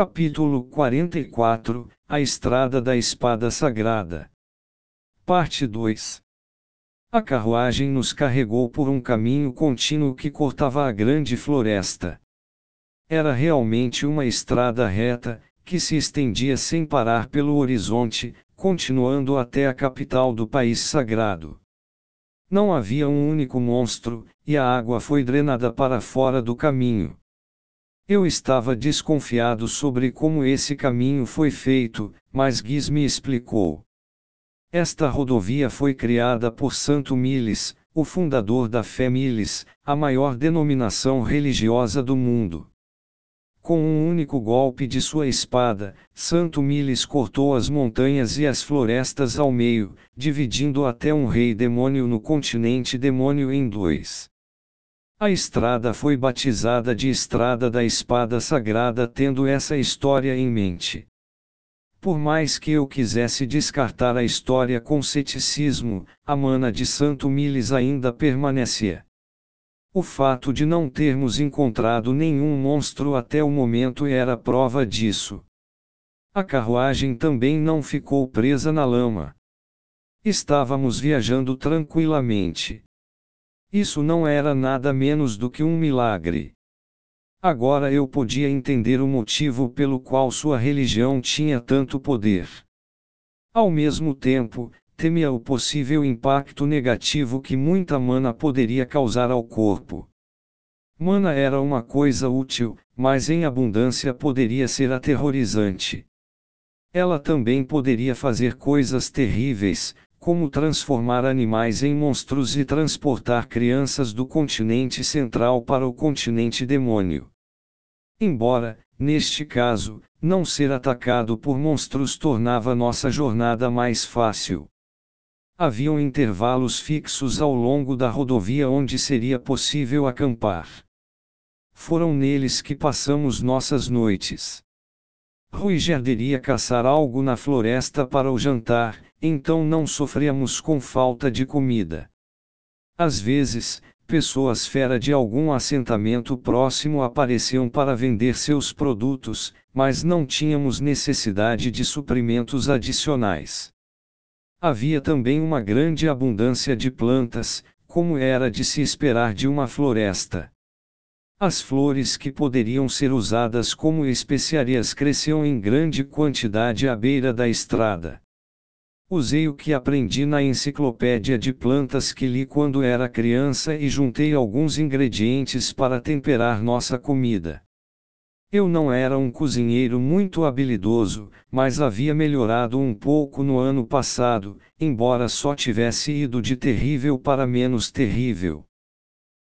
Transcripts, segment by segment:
Capítulo 44 A Estrada da Espada Sagrada. Parte 2 A carruagem nos carregou por um caminho contínuo que cortava a grande floresta. Era realmente uma estrada reta, que se estendia sem parar pelo horizonte, continuando até a capital do país sagrado. Não havia um único monstro, e a água foi drenada para fora do caminho. Eu estava desconfiado sobre como esse caminho foi feito, mas Guiz me explicou. Esta rodovia foi criada por Santo Miles, o fundador da fé Miles, a maior denominação religiosa do mundo. Com um único golpe de sua espada, Santo Miles cortou as montanhas e as florestas ao meio, dividindo até um rei demônio no continente demônio em dois. A estrada foi batizada de Estrada da Espada Sagrada tendo essa história em mente. Por mais que eu quisesse descartar a história com ceticismo, a mana de Santo Miles ainda permanecia. O fato de não termos encontrado nenhum monstro até o momento era prova disso. A carruagem também não ficou presa na lama. Estávamos viajando tranquilamente. Isso não era nada menos do que um milagre. Agora eu podia entender o motivo pelo qual sua religião tinha tanto poder. Ao mesmo tempo, temia o possível impacto negativo que muita mana poderia causar ao corpo. Mana era uma coisa útil, mas em abundância poderia ser aterrorizante. Ela também poderia fazer coisas terríveis, como transformar animais em monstros e transportar crianças do continente central para o continente demônio. Embora, neste caso, não ser atacado por monstros tornava nossa jornada mais fácil. Haviam intervalos fixos ao longo da rodovia onde seria possível acampar. Foram neles que passamos nossas noites. Ruiger iria caçar algo na floresta para o jantar, então não sofríamos com falta de comida. Às vezes, pessoas fera de algum assentamento próximo apareciam para vender seus produtos, mas não tínhamos necessidade de suprimentos adicionais. Havia também uma grande abundância de plantas, como era de se esperar de uma floresta. As flores que poderiam ser usadas como especiarias cresciam em grande quantidade à beira da estrada. Usei o que aprendi na enciclopédia de plantas que li quando era criança e juntei alguns ingredientes para temperar nossa comida. Eu não era um cozinheiro muito habilidoso, mas havia melhorado um pouco no ano passado, embora só tivesse ido de terrível para menos terrível.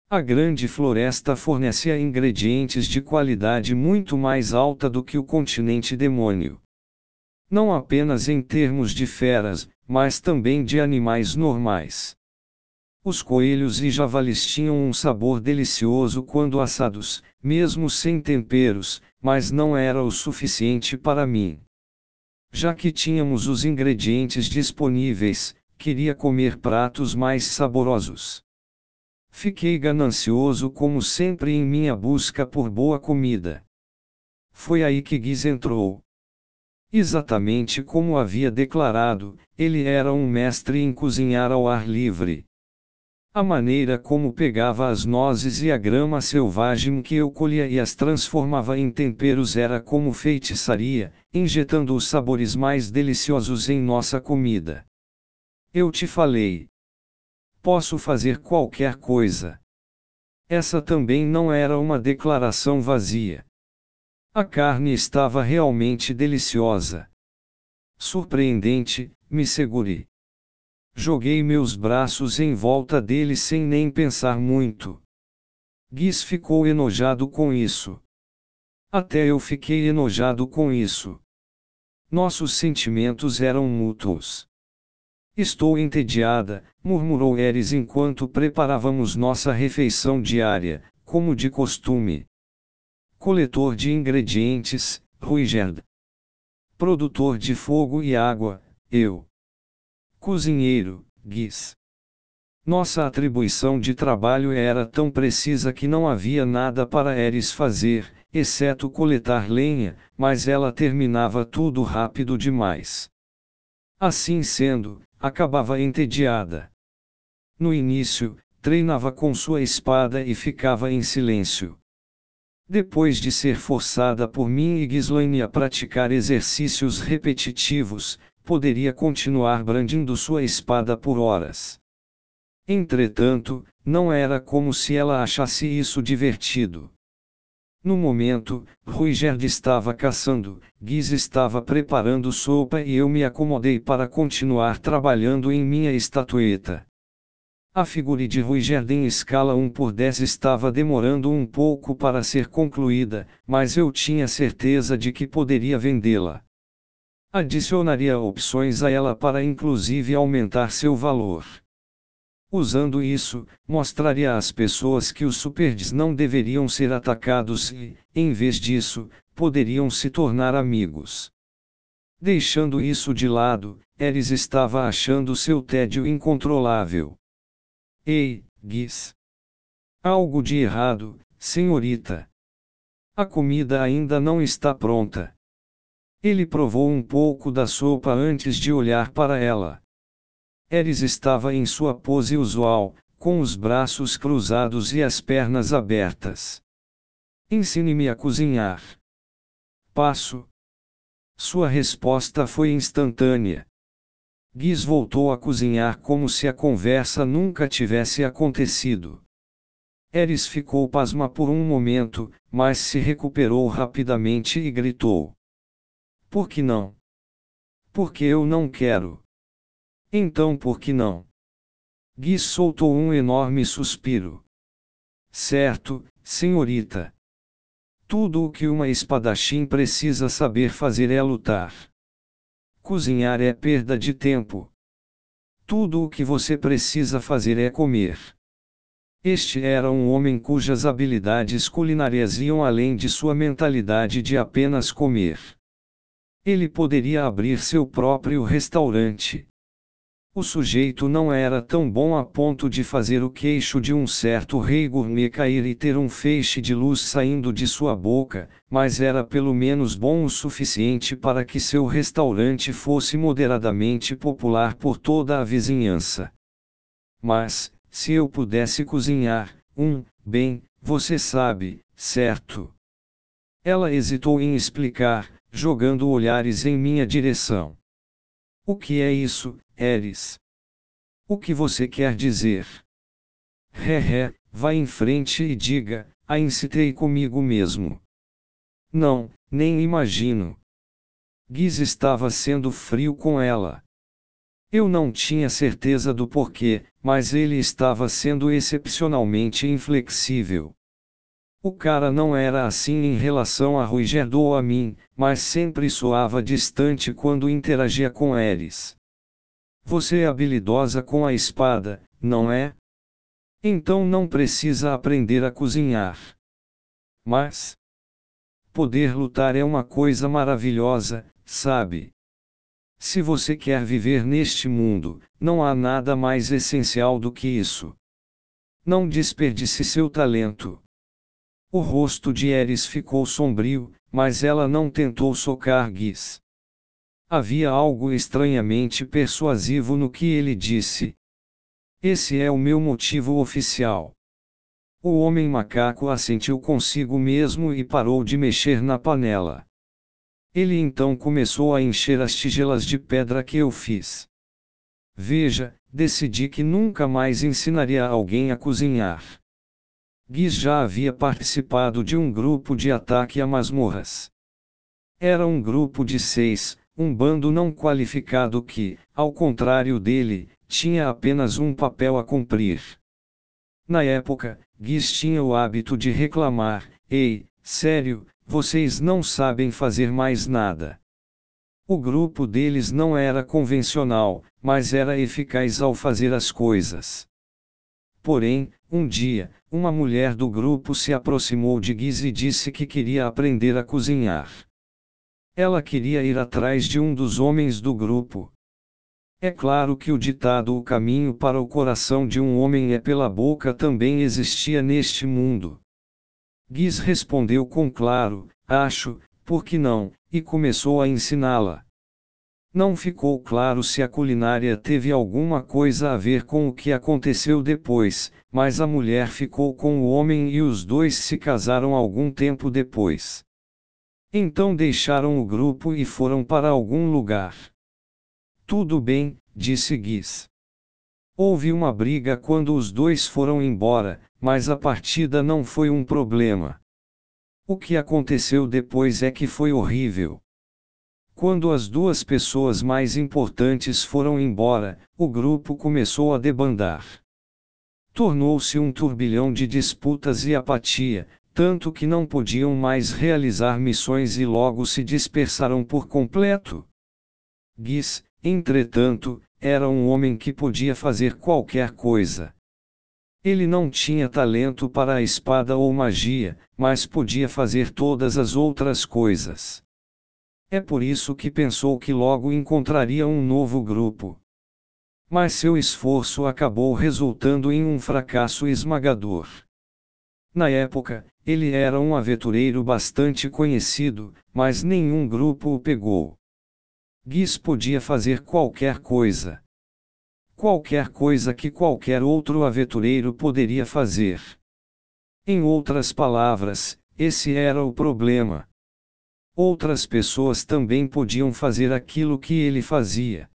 A grande floresta fornecia ingredientes de qualidade muito mais alta do que o continente demônio não apenas em termos de feras, mas também de animais normais. Os coelhos e javalis tinham um sabor delicioso quando assados, mesmo sem temperos, mas não era o suficiente para mim. Já que tínhamos os ingredientes disponíveis, queria comer pratos mais saborosos. Fiquei ganancioso como sempre em minha busca por boa comida. Foi aí que Giz entrou. Exatamente como havia declarado, ele era um mestre em cozinhar ao ar livre. A maneira como pegava as nozes e a grama selvagem que eu colhia e as transformava em temperos era como feitiçaria, injetando os sabores mais deliciosos em nossa comida. Eu te falei. Posso fazer qualquer coisa. Essa também não era uma declaração vazia. A carne estava realmente deliciosa. Surpreendente, me segurei. Joguei meus braços em volta dele sem nem pensar muito. Guiz ficou enojado com isso. Até eu fiquei enojado com isso. Nossos sentimentos eram mútuos. Estou entediada, murmurou Eris enquanto preparávamos nossa refeição diária, como de costume. Coletor de ingredientes, Ruigerd. Produtor de fogo e água, eu. Cozinheiro, Guiz. Nossa atribuição de trabalho era tão precisa que não havia nada para Eris fazer, exceto coletar lenha, mas ela terminava tudo rápido demais. Assim sendo, acabava entediada. No início, treinava com sua espada e ficava em silêncio. Depois de ser forçada por mim e Ghislaine a praticar exercícios repetitivos, poderia continuar brandindo sua espada por horas. Entretanto, não era como se ela achasse isso divertido. No momento, Ruigerd estava caçando, Giz estava preparando sopa e eu me acomodei para continuar trabalhando em minha estatueta. A figura de em escala 1 por 10 estava demorando um pouco para ser concluída, mas eu tinha certeza de que poderia vendê-la. Adicionaria opções a ela para inclusive aumentar seu valor. Usando isso, mostraria às pessoas que os superds não deveriam ser atacados e, em vez disso, poderiam se tornar amigos. Deixando isso de lado, Eris estava achando seu tédio incontrolável. Ei, Guis! Algo de errado, senhorita. A comida ainda não está pronta. Ele provou um pouco da sopa antes de olhar para ela. Eris estava em sua pose usual, com os braços cruzados e as pernas abertas. Ensine-me a cozinhar. Passo. Sua resposta foi instantânea. Giz voltou a cozinhar como se a conversa nunca tivesse acontecido. Eris ficou pasma por um momento, mas se recuperou rapidamente e gritou: Por que não? Porque eu não quero. Então por que não? Gui soltou um enorme suspiro. Certo, senhorita. Tudo o que uma espadachim precisa saber fazer é lutar. Cozinhar é perda de tempo. Tudo o que você precisa fazer é comer. Este era um homem cujas habilidades culinárias iam além de sua mentalidade de apenas comer. Ele poderia abrir seu próprio restaurante. O sujeito não era tão bom a ponto de fazer o queixo de um certo rei gourmet cair e ter um feixe de luz saindo de sua boca, mas era pelo menos bom o suficiente para que seu restaurante fosse moderadamente popular por toda a vizinhança. Mas, se eu pudesse cozinhar, um, bem, você sabe, certo? Ela hesitou em explicar, jogando olhares em minha direção. O que é isso, Eris? O que você quer dizer? Ré, vá em frente e diga, a incitei comigo mesmo. Não, nem imagino. Giz estava sendo frio com ela. Eu não tinha certeza do porquê, mas ele estava sendo excepcionalmente inflexível. O cara não era assim em relação a Ruigerdo ou a mim, mas sempre soava distante quando interagia com Eris. Você é habilidosa com a espada, não é? Então não precisa aprender a cozinhar. Mas. Poder lutar é uma coisa maravilhosa, sabe? Se você quer viver neste mundo, não há nada mais essencial do que isso. Não desperdice seu talento. O rosto de Eris ficou sombrio, mas ela não tentou socar Guis. Havia algo estranhamente persuasivo no que ele disse. Esse é o meu motivo oficial. O homem macaco assentiu consigo mesmo e parou de mexer na panela. Ele então começou a encher as tigelas de pedra que eu fiz. Veja, decidi que nunca mais ensinaria alguém a cozinhar. Guiz já havia participado de um grupo de ataque a masmorras. Era um grupo de seis, um bando não qualificado que, ao contrário dele, tinha apenas um papel a cumprir. Na época, Guiz tinha o hábito de reclamar: Ei, sério, vocês não sabem fazer mais nada. O grupo deles não era convencional, mas era eficaz ao fazer as coisas. Porém, um dia, uma mulher do grupo se aproximou de Giz e disse que queria aprender a cozinhar. Ela queria ir atrás de um dos homens do grupo. É claro que o ditado O caminho para o coração de um homem é pela boca também existia neste mundo. Guiz respondeu com claro: Acho, por que não, e começou a ensiná-la. Não ficou claro se a culinária teve alguma coisa a ver com o que aconteceu depois, mas a mulher ficou com o homem e os dois se casaram algum tempo depois. Então deixaram o grupo e foram para algum lugar. Tudo bem, disse Guiz. Houve uma briga quando os dois foram embora, mas a partida não foi um problema. O que aconteceu depois é que foi horrível. Quando as duas pessoas mais importantes foram embora, o grupo começou a debandar. Tornou-se um turbilhão de disputas e apatia, tanto que não podiam mais realizar missões e logo se dispersaram por completo. Guiz, entretanto, era um homem que podia fazer qualquer coisa. Ele não tinha talento para a espada ou magia, mas podia fazer todas as outras coisas. É por isso que pensou que logo encontraria um novo grupo. Mas seu esforço acabou resultando em um fracasso esmagador. Na época, ele era um aventureiro bastante conhecido, mas nenhum grupo o pegou. Guiz podia fazer qualquer coisa. Qualquer coisa que qualquer outro aventureiro poderia fazer. Em outras palavras, esse era o problema. Outras pessoas também podiam fazer aquilo que ele fazia.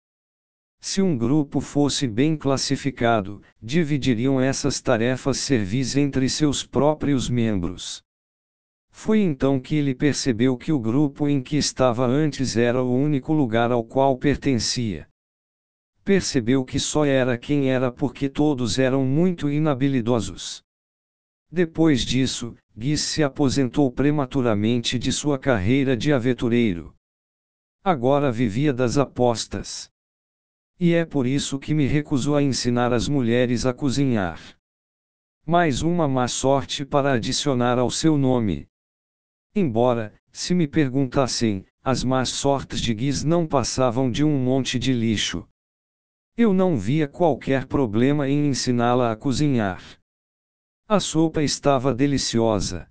Se um grupo fosse bem classificado, dividiriam essas tarefas servis entre seus próprios membros. Foi então que ele percebeu que o grupo em que estava antes era o único lugar ao qual pertencia. Percebeu que só era quem era porque todos eram muito inabilidosos. Depois disso, Guiz se aposentou prematuramente de sua carreira de aventureiro. Agora vivia das apostas. E é por isso que me recuso a ensinar as mulheres a cozinhar. Mais uma má sorte para adicionar ao seu nome. Embora, se me perguntassem, as más sortes de Guiz não passavam de um monte de lixo. Eu não via qualquer problema em ensiná-la a cozinhar. A sopa estava deliciosa.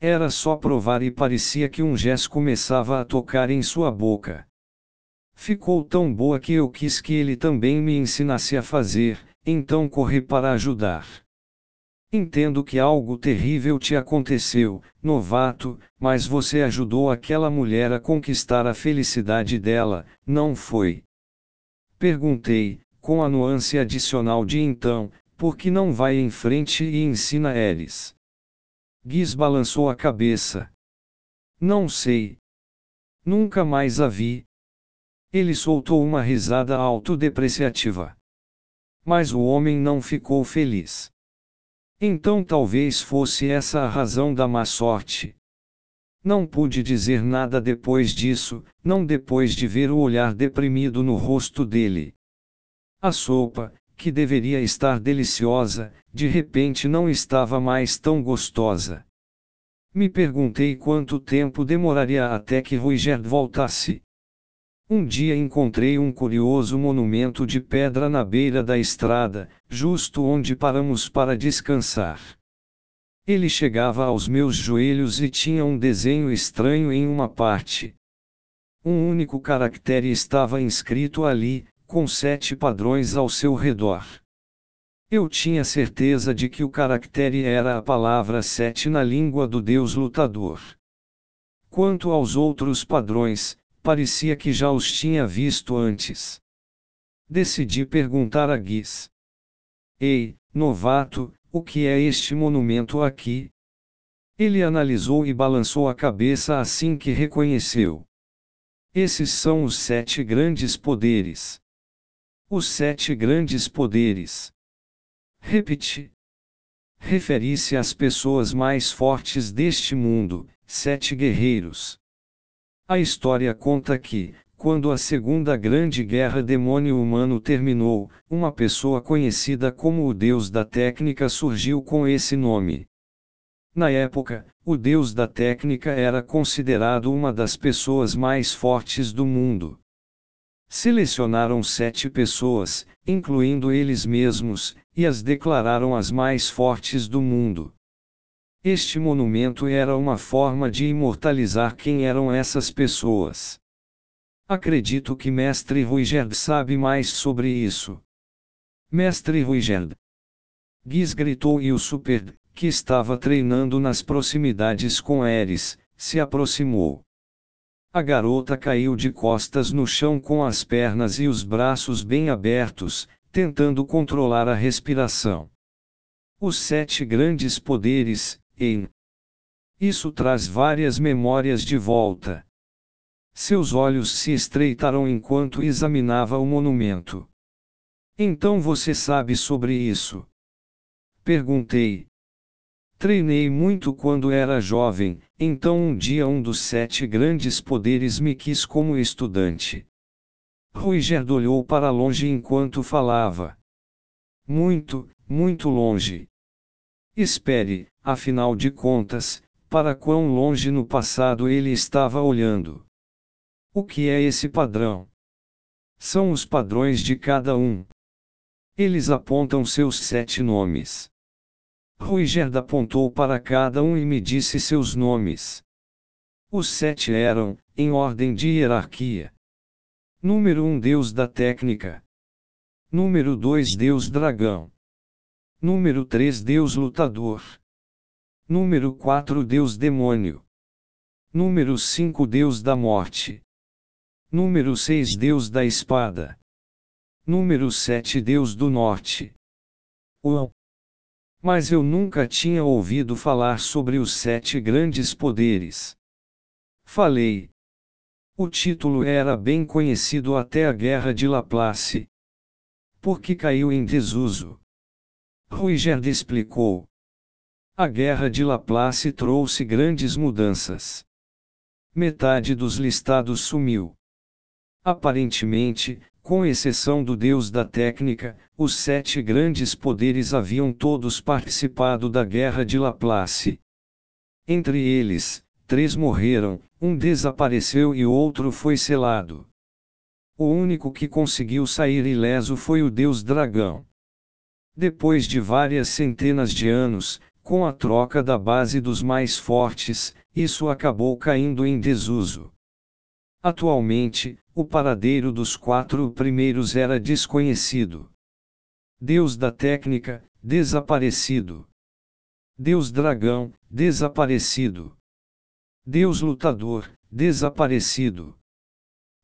Era só provar e parecia que um gesso começava a tocar em sua boca. Ficou tão boa que eu quis que ele também me ensinasse a fazer, então corri para ajudar. Entendo que algo terrível te aconteceu, novato, mas você ajudou aquela mulher a conquistar a felicidade dela, não foi? Perguntei, com a nuance adicional de então, por que não vai em frente e ensina eles? Guiz balançou a cabeça. Não sei. Nunca mais a vi. Ele soltou uma risada autodepreciativa. Mas o homem não ficou feliz. Então talvez fosse essa a razão da má sorte. Não pude dizer nada depois disso, não depois de ver o olhar deprimido no rosto dele. A sopa, que deveria estar deliciosa, de repente não estava mais tão gostosa. Me perguntei quanto tempo demoraria até que Ruigerd voltasse. Um dia encontrei um curioso monumento de pedra na beira da estrada, justo onde paramos para descansar. Ele chegava aos meus joelhos e tinha um desenho estranho em uma parte. Um único caractere estava inscrito ali, com sete padrões ao seu redor. Eu tinha certeza de que o caractere era a palavra sete na língua do deus lutador. Quanto aos outros padrões, parecia que já os tinha visto antes. Decidi perguntar a Guiz. Ei, novato, o que é este monumento aqui? Ele analisou e balançou a cabeça assim que reconheceu. Esses são os sete grandes poderes. Os sete grandes poderes. Repete. Referi-se às pessoas mais fortes deste mundo, sete guerreiros. A história conta que, quando a Segunda Grande Guerra Demônio-Humano terminou, uma pessoa conhecida como o Deus da Técnica surgiu com esse nome. Na época, o Deus da Técnica era considerado uma das pessoas mais fortes do mundo. Selecionaram sete pessoas, incluindo eles mesmos, e as declararam as mais fortes do mundo. Este monumento era uma forma de imortalizar quem eram essas pessoas. Acredito que Mestre Ruigerd sabe mais sobre isso. Mestre Ruigerd. Giz gritou e o Super, que estava treinando nas proximidades com Eris, se aproximou. A garota caiu de costas no chão com as pernas e os braços bem abertos, tentando controlar a respiração. Os sete grandes poderes, em. Isso traz várias memórias de volta. Seus olhos se estreitaram enquanto examinava o monumento. Então você sabe sobre isso? Perguntei. Treinei muito quando era jovem, então um dia um dos sete grandes poderes me quis como estudante. Ruigerd olhou para longe enquanto falava. Muito, muito longe. Espere, afinal de contas, para quão longe no passado ele estava olhando. O que é esse padrão? São os padrões de cada um. Eles apontam seus sete nomes. Ruigerd apontou para cada um e me disse seus nomes. Os sete eram, em ordem de hierarquia. Número 1 um, Deus da técnica. Número 2 Deus dragão. Número 3 Deus lutador. Número 4 Deus demônio. Número 5 Deus da morte. Número 6 Deus da espada. Número 7 Deus do norte. Uau! Mas eu nunca tinha ouvido falar sobre os sete grandes poderes. Falei. O título era bem conhecido até a Guerra de Laplace. Porque caiu em desuso. Ruigerd explicou. A guerra de Laplace trouxe grandes mudanças. Metade dos listados sumiu. Aparentemente, com exceção do deus da técnica, os sete grandes poderes haviam todos participado da guerra de Laplace. Entre eles, três morreram, um desapareceu e outro foi selado. O único que conseguiu sair ileso foi o deus dragão. Depois de várias centenas de anos, com a troca da base dos mais fortes, isso acabou caindo em desuso. Atualmente, o paradeiro dos quatro primeiros era desconhecido. Deus da técnica, desaparecido. Deus dragão, desaparecido. Deus lutador, desaparecido.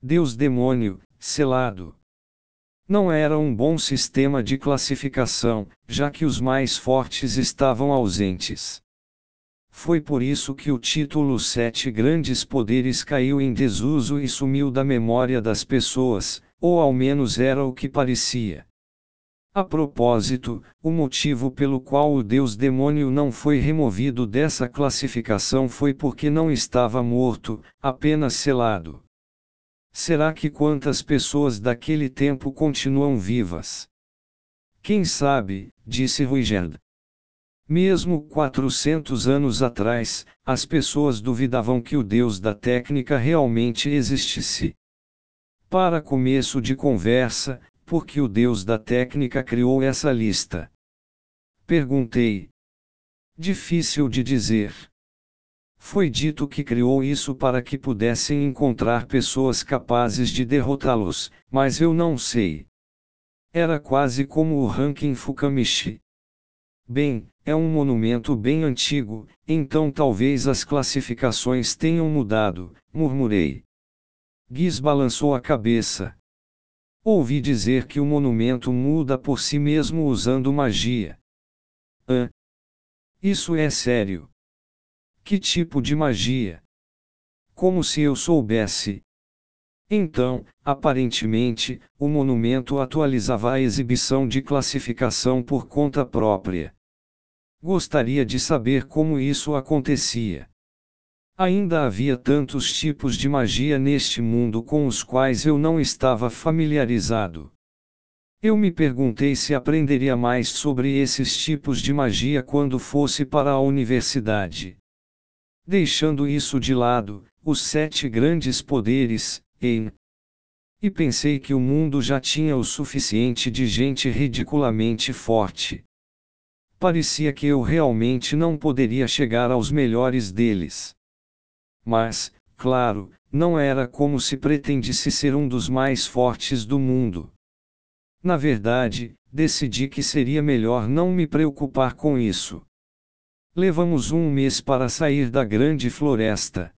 Deus demônio, selado. Não era um bom sistema de classificação, já que os mais fortes estavam ausentes. Foi por isso que o título Sete Grandes Poderes caiu em desuso e sumiu da memória das pessoas, ou ao menos era o que parecia. A propósito, o motivo pelo qual o deus demônio não foi removido dessa classificação foi porque não estava morto, apenas selado. Será que quantas pessoas daquele tempo continuam vivas? Quem sabe, disse Ruigerd. Mesmo 400 anos atrás, as pessoas duvidavam que o deus da técnica realmente existisse. Para começo de conversa, por que o deus da técnica criou essa lista? Perguntei. Difícil de dizer. Foi dito que criou isso para que pudessem encontrar pessoas capazes de derrotá-los, mas eu não sei. Era quase como o ranking Fukamishi. Bem, é um monumento bem antigo, então talvez as classificações tenham mudado, murmurei. Giz balançou a cabeça. Ouvi dizer que o monumento muda por si mesmo usando magia. Hã? Isso é sério. Que tipo de magia? Como se eu soubesse. Então, aparentemente, o monumento atualizava a exibição de classificação por conta própria. Gostaria de saber como isso acontecia. Ainda havia tantos tipos de magia neste mundo com os quais eu não estava familiarizado. Eu me perguntei se aprenderia mais sobre esses tipos de magia quando fosse para a universidade. Deixando isso de lado, os sete grandes poderes, em. E pensei que o mundo já tinha o suficiente de gente ridiculamente forte. parecia que eu realmente não poderia chegar aos melhores deles. Mas, claro, não era como se pretendisse ser um dos mais fortes do mundo. Na verdade, decidi que seria melhor não me preocupar com isso. Levamos um mês para sair da grande floresta.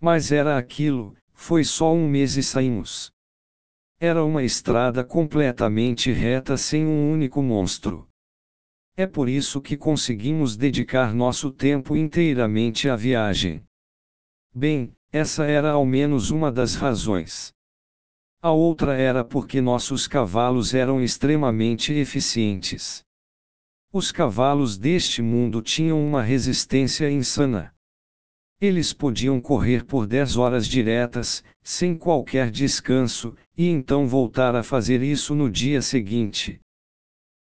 Mas era aquilo, foi só um mês e saímos. Era uma estrada completamente reta sem um único monstro. É por isso que conseguimos dedicar nosso tempo inteiramente à viagem. Bem, essa era ao menos uma das razões. A outra era porque nossos cavalos eram extremamente eficientes. Os cavalos deste mundo tinham uma resistência insana. Eles podiam correr por 10 horas diretas, sem qualquer descanso, e então voltar a fazer isso no dia seguinte.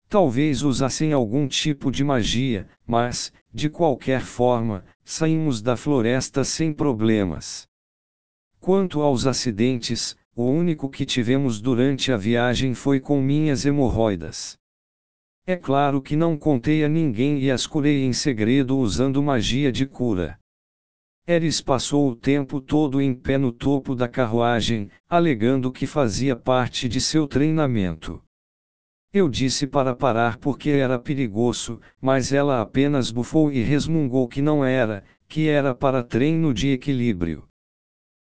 Talvez usassem algum tipo de magia, mas, de qualquer forma, saímos da floresta sem problemas. Quanto aos acidentes, o único que tivemos durante a viagem foi com minhas hemorroidas. É claro que não contei a ninguém e as curei em segredo usando magia de cura. Eris passou o tempo todo em pé no topo da carruagem, alegando que fazia parte de seu treinamento. Eu disse para parar porque era perigoso, mas ela apenas bufou e resmungou que não era, que era para treino de equilíbrio.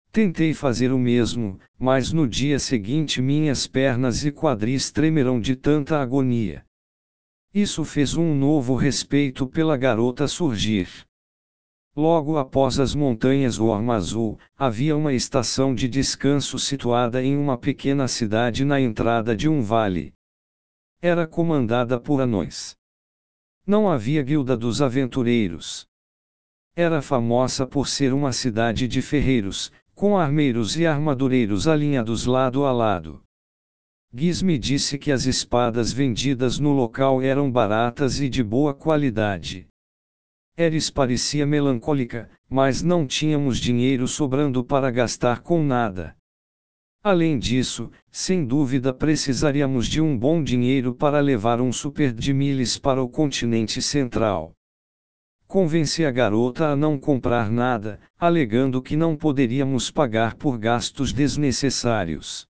Tentei fazer o mesmo, mas no dia seguinte minhas pernas e quadris tremeram de tanta agonia. Isso fez um novo respeito pela garota surgir. Logo após as montanhas Orma Azul, havia uma estação de descanso situada em uma pequena cidade na entrada de um vale. Era comandada por anões. Não havia guilda dos aventureiros. Era famosa por ser uma cidade de ferreiros, com armeiros e armadureiros alinhados lado a lado. Giz me disse que as espadas vendidas no local eram baratas e de boa qualidade. Eris parecia melancólica, mas não tínhamos dinheiro sobrando para gastar com nada. Além disso, sem dúvida precisaríamos de um bom dinheiro para levar um super de miles para o continente central. Convenci a garota a não comprar nada, alegando que não poderíamos pagar por gastos desnecessários.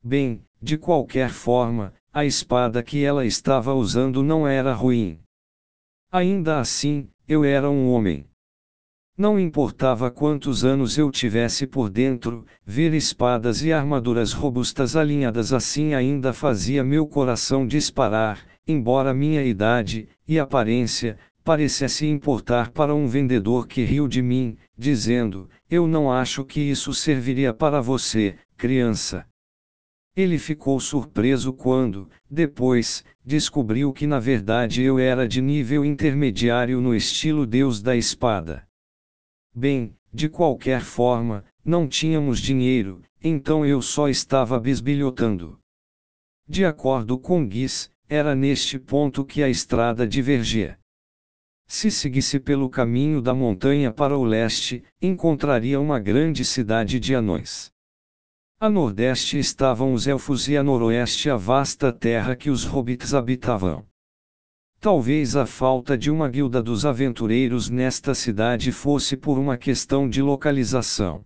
Bem, de qualquer forma, a espada que ela estava usando não era ruim. Ainda assim, eu era um homem. Não importava quantos anos eu tivesse por dentro, ver espadas e armaduras robustas alinhadas assim ainda fazia meu coração disparar, embora minha idade e aparência parecesse importar para um vendedor que riu de mim, dizendo: Eu não acho que isso serviria para você, criança. Ele ficou surpreso quando, depois, descobriu que na verdade eu era de nível intermediário no estilo Deus da Espada. Bem, de qualquer forma, não tínhamos dinheiro, então eu só estava bisbilhotando. De acordo com Guiz, era neste ponto que a estrada divergia. Se seguisse pelo caminho da montanha para o leste, encontraria uma grande cidade de anões. A nordeste estavam os elfos e a noroeste a vasta terra que os hobbits habitavam. Talvez a falta de uma guilda dos aventureiros nesta cidade fosse por uma questão de localização.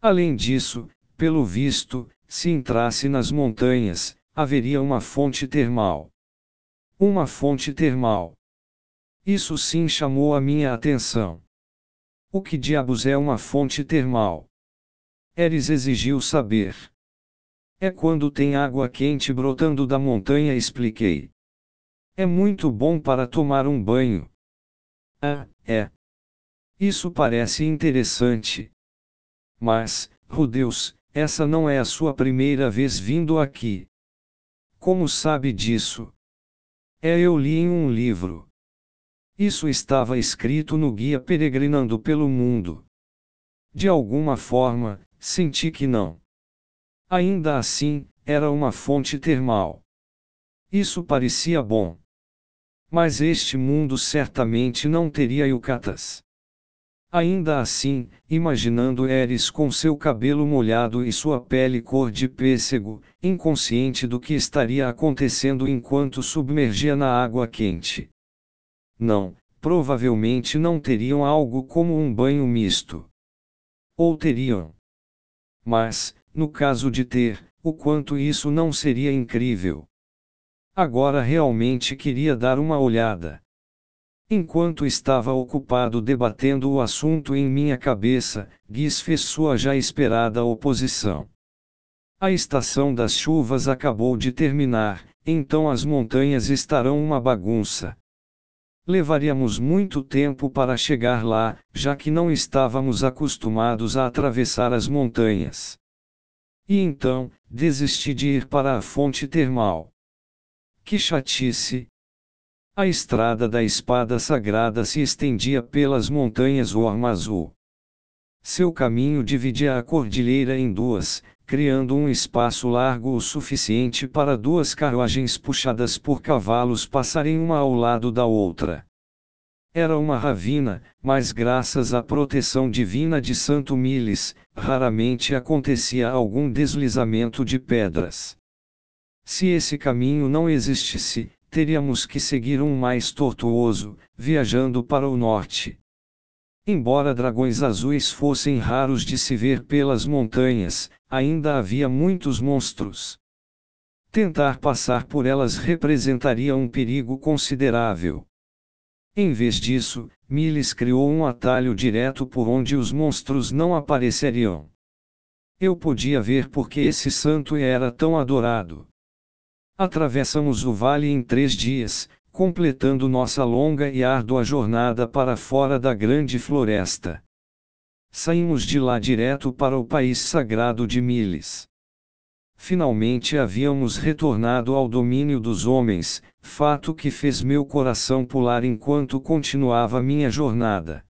Além disso, pelo visto, se entrasse nas montanhas, haveria uma fonte termal. Uma fonte termal. Isso sim chamou a minha atenção. O que diabos é uma fonte termal? Eris exigiu saber. É quando tem água quente brotando da montanha, expliquei. É muito bom para tomar um banho. Ah, é. Isso parece interessante. Mas, oh Deus, essa não é a sua primeira vez vindo aqui. Como sabe disso? É eu li em um livro. Isso estava escrito no guia Peregrinando pelo Mundo. De alguma forma, Senti que não. Ainda assim, era uma fonte termal. Isso parecia bom. Mas este mundo certamente não teria yucatas. Ainda assim, imaginando Eris com seu cabelo molhado e sua pele cor de pêssego, inconsciente do que estaria acontecendo enquanto submergia na água quente. Não, provavelmente não teriam algo como um banho misto. Ou teriam. Mas, no caso de ter, o quanto isso não seria incrível. Agora realmente queria dar uma olhada. Enquanto estava ocupado debatendo o assunto em minha cabeça, Guiz fez sua já esperada oposição. A estação das chuvas acabou de terminar, então as montanhas estarão uma bagunça. Levaríamos muito tempo para chegar lá, já que não estávamos acostumados a atravessar as montanhas. E então, desisti de ir para a fonte termal. Que chatice, a estrada da espada sagrada se estendia pelas montanhas Ormazul. Seu caminho dividia a cordilheira em duas, criando um espaço largo o suficiente para duas carruagens puxadas por cavalos passarem uma ao lado da outra. Era uma ravina, mas graças à proteção divina de Santo Miles, raramente acontecia algum deslizamento de pedras. Se esse caminho não existisse, teríamos que seguir um mais tortuoso, viajando para o norte. Embora dragões azuis fossem raros de se ver pelas montanhas, ainda havia muitos monstros. Tentar passar por elas representaria um perigo considerável. Em vez disso, Miles criou um atalho direto por onde os monstros não apareceriam. Eu podia ver porque esse santo era tão adorado. Atravessamos o vale em três dias, completando nossa longa e árdua jornada para fora da grande floresta. Saímos de lá direto para o país sagrado de Miles. Finalmente havíamos retornado ao domínio dos homens, fato que fez meu coração pular enquanto continuava minha jornada.